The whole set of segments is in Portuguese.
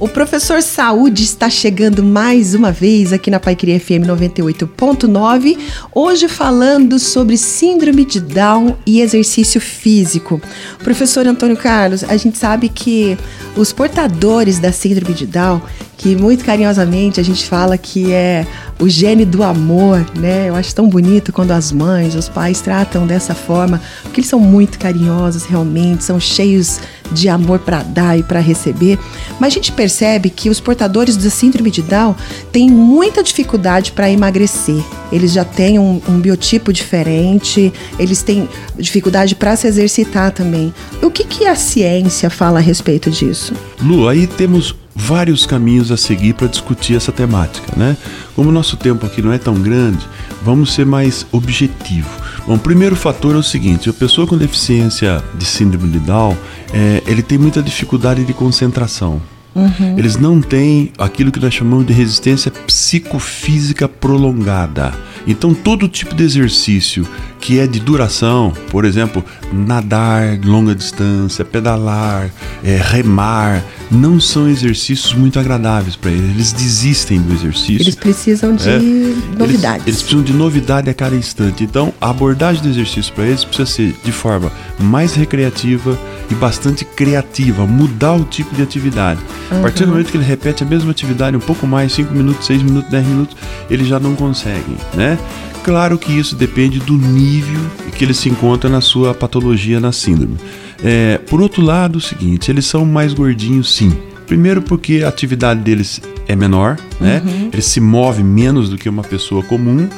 O professor Saúde está chegando mais uma vez aqui na Paiqueria FM 98.9, hoje falando sobre síndrome de Down e exercício físico. Professor Antônio Carlos, a gente sabe que os portadores da síndrome de Down, que muito carinhosamente a gente fala que é o gene do amor, né? Eu acho tão bonito quando as mães, os pais tratam dessa forma, porque eles são muito carinhosos realmente, são cheios de amor para dar e para receber. Mas a gente percebe que os portadores da síndrome de Down têm muita dificuldade para emagrecer. Eles já têm um, um, biotipo diferente, eles têm dificuldade para se exercitar também. O que, que a ciência fala a respeito disso? Lu, aí temos vários caminhos a seguir para discutir essa temática, né? Como o nosso tempo aqui não é tão grande, vamos ser mais objetivo. Bom, o primeiro fator é o seguinte: a pessoa com deficiência de síndrome de Down, é, ele tem muita dificuldade de concentração. Uhum. Eles não têm aquilo que nós chamamos de resistência psicofísica prolongada. Então, todo tipo de exercício que é de duração, por exemplo, nadar longa distância, pedalar, é, remar, não são exercícios muito agradáveis para eles. Eles desistem do exercício. Eles precisam de é, novidades. Eles, eles, precisam de novidade a cada instante. Então, a abordagem do exercício para eles precisa ser de forma mais recreativa e bastante criativa, mudar o tipo de atividade. Uhum. A partir do momento que ele repete a mesma atividade um pouco mais, 5 minutos, 6 minutos, 10 minutos, ele já não consegue, né? Claro que isso depende do nível que ele se encontra na sua patologia, na síndrome. É, por outro lado, o seguinte, eles são mais gordinhos sim. Primeiro porque a atividade deles é menor, né? Uhum. Eles se movem menos do que uma pessoa comum.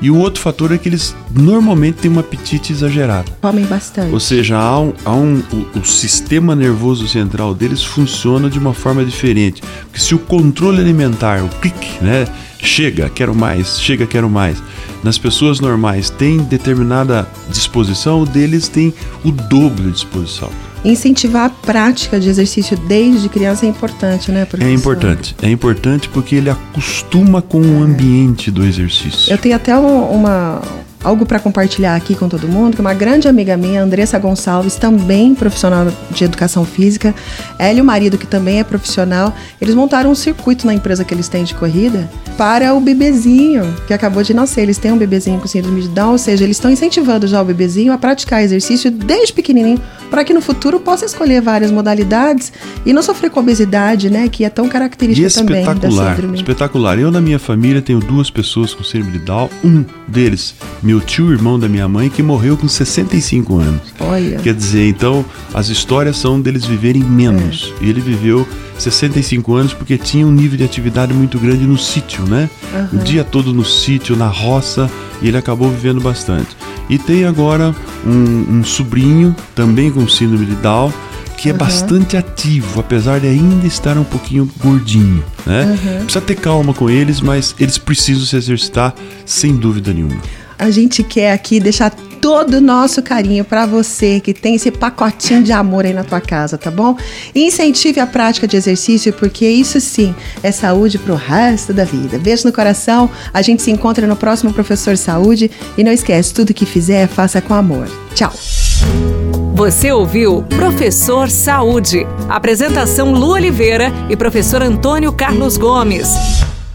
E o outro fator é que eles normalmente têm um apetite exagerado. Comem bastante. Ou seja, há um, há um, o, o, sistema nervoso central deles funciona de uma forma diferente. Porque se o controle alimentar, o clique, né? Chega, quero mais, chega, quero mais. Nas pessoas normais tem determinada disposição, deles tem o dobro de disposição. Incentivar a prática de exercício desde criança é importante, né, professor? É importante. É importante porque ele acostuma com o ambiente do exercício. Eu tenho até uma, algo para compartilhar aqui com todo mundo, que uma grande amiga minha, Andressa Gonçalves, também profissional de educação física, ela e o marido, que também é profissional, eles montaram um circuito na empresa que eles têm de corrida para o bebezinho que acabou de nascer. Eles têm um bebezinho com síndrome de Down, ou seja, eles estão incentivando já o bebezinho a praticar exercício desde pequenininho, para que no futuro possa escolher várias modalidades e não sofrer com obesidade, né, que é tão característica também da síndrome. Espetacular. Eu na minha família tenho duas pessoas com síndrome de Down, um deles, meu meu tio irmão da minha mãe que morreu com 65 anos. Olha. Quer dizer, então as histórias são deles viverem menos. É. E ele viveu 65 anos porque tinha um nível de atividade muito grande no sítio, né? Uhum. O dia todo no sítio, na roça, e ele acabou vivendo bastante. E tem agora um, um sobrinho, também com síndrome de Down, que é uhum. bastante ativo, apesar de ainda estar um pouquinho gordinho, né? Uhum. Precisa ter calma com eles, mas eles precisam se exercitar sem dúvida nenhuma a gente quer aqui deixar todo o nosso carinho para você que tem esse pacotinho de amor aí na tua casa, tá bom? Incentive a prática de exercício, porque isso sim é saúde pro resto da vida. Beijo no coração, a gente se encontra no próximo Professor Saúde e não esquece, tudo que fizer, faça com amor. Tchau! Você ouviu Professor Saúde. Apresentação Lu Oliveira e professor Antônio Carlos Gomes.